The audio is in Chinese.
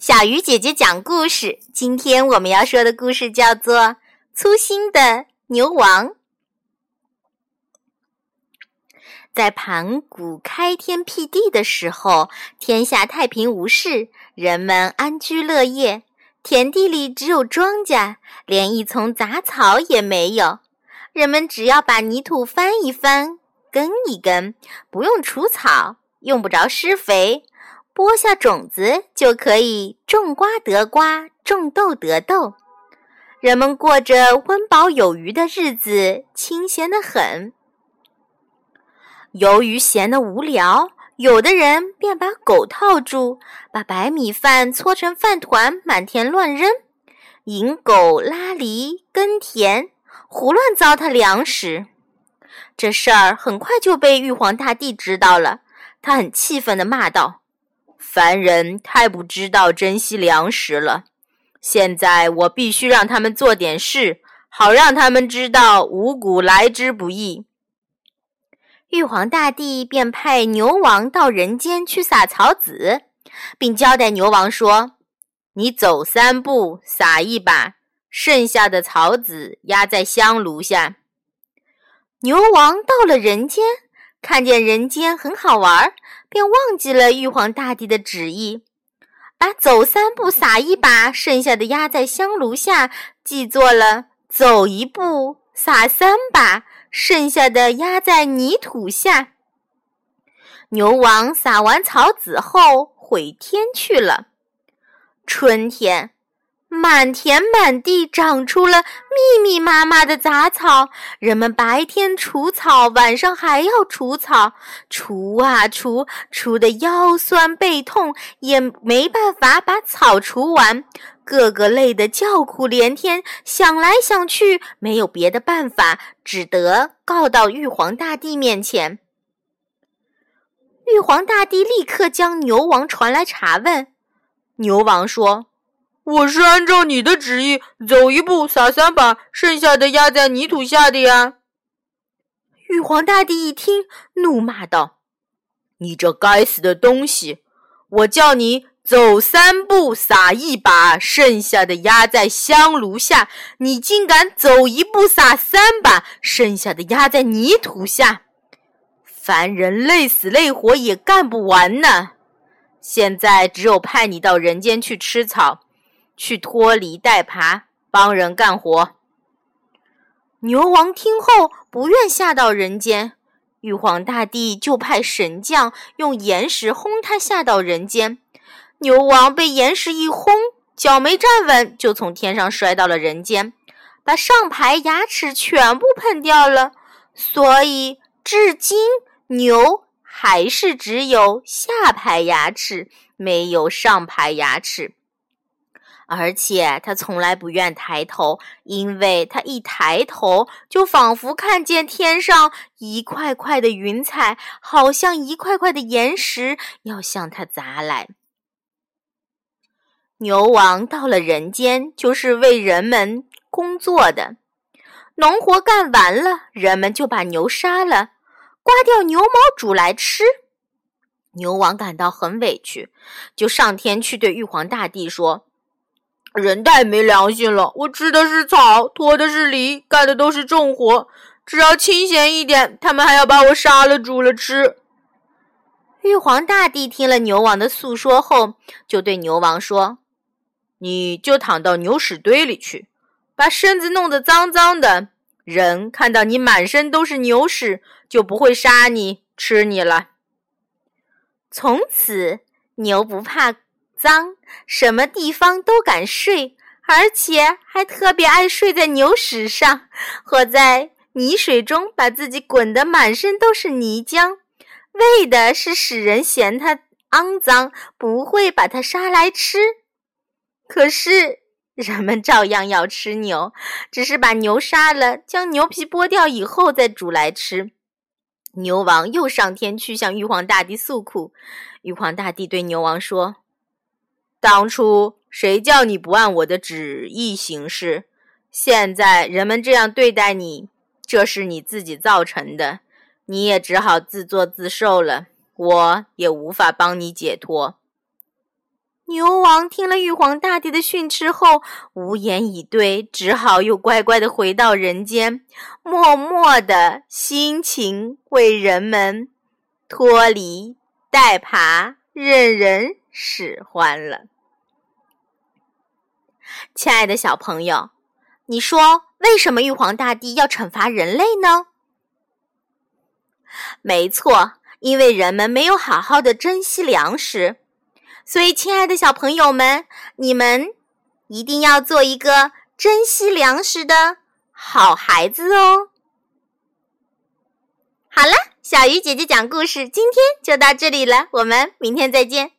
小鱼姐姐讲故事。今天我们要说的故事叫做《粗心的牛王》。在盘古开天辟地的时候，天下太平无事，人们安居乐业。田地里只有庄稼，连一丛杂草也没有。人们只要把泥土翻一翻，耕一耕，不用除草，用不着施肥。播下种子就可以种瓜得瓜，种豆得豆。人们过着温饱有余的日子，清闲的很。由于闲得无聊，有的人便把狗套住，把白米饭搓成饭团，满田乱扔，引狗拉犁耕田，胡乱糟蹋粮食。这事儿很快就被玉皇大帝知道了，他很气愤地骂道。凡人太不知道珍惜粮食了，现在我必须让他们做点事，好让他们知道五谷来之不易。玉皇大帝便派牛王到人间去撒草籽，并交代牛王说：“你走三步，撒一把，剩下的草籽压在香炉下。”牛王到了人间。看见人间很好玩，便忘记了玉皇大帝的旨意，把走三步撒一把，剩下的压在香炉下，记作了走一步撒三把，剩下的压在泥土下。牛王撒完草籽后回天去了。春天。满田满地长出了密密麻麻的杂草，人们白天除草，晚上还要除草，除啊除，除得腰酸背痛，也没办法把草除完，个个累得叫苦连天，想来想去没有别的办法，只得告到玉皇大帝面前。玉皇大帝立刻将牛王传来查问，牛王说。我是按照你的旨意，走一步撒三把，剩下的压在泥土下的呀。玉皇大帝一听，怒骂道：“你这该死的东西！我叫你走三步撒一把，剩下的压在香炉下，你竟敢走一步撒三把，剩下的压在泥土下！凡人累死累活也干不完呢。现在只有派你到人间去吃草。”去拖犁带耙，帮人干活。牛王听后不愿下到人间，玉皇大帝就派神将用岩石轰他下到人间。牛王被岩石一轰，脚没站稳，就从天上摔到了人间，把上排牙齿全部碰掉了。所以至今牛还是只有下排牙齿，没有上排牙齿。而且他从来不愿抬头，因为他一抬头，就仿佛看见天上一块块的云彩，好像一块块的岩石要向他砸来。牛王到了人间，就是为人们工作的。农活干完了，人们就把牛杀了，刮掉牛毛煮来吃。牛王感到很委屈，就上天去对玉皇大帝说。人太没良心了！我吃的是草，拖的是犁，干的都是重活。只要清闲一点，他们还要把我杀了煮了吃。玉皇大帝听了牛王的诉说后，就对牛王说：“你就躺到牛屎堆里去，把身子弄得脏脏的。人看到你满身都是牛屎，就不会杀你吃你了。”从此，牛不怕。脏，什么地方都敢睡，而且还特别爱睡在牛屎上，或在泥水中，把自己滚得满身都是泥浆，为的是使人嫌它肮脏，不会把它杀来吃。可是人们照样要吃牛，只是把牛杀了，将牛皮剥掉以后再煮来吃。牛王又上天去向玉皇大帝诉苦，玉皇大帝对牛王说。当初谁叫你不按我的旨意行事？现在人们这样对待你，这是你自己造成的，你也只好自作自受了。我也无法帮你解脱。牛王听了玉皇大帝的训斥后，无言以对，只好又乖乖的回到人间，默默的辛勤为人们脱离带耙，任人使唤了。亲爱的小朋友，你说为什么玉皇大帝要惩罚人类呢？没错，因为人们没有好好的珍惜粮食。所以，亲爱的小朋友们，你们一定要做一个珍惜粮食的好孩子哦。好了，小鱼姐姐讲故事，今天就到这里了，我们明天再见。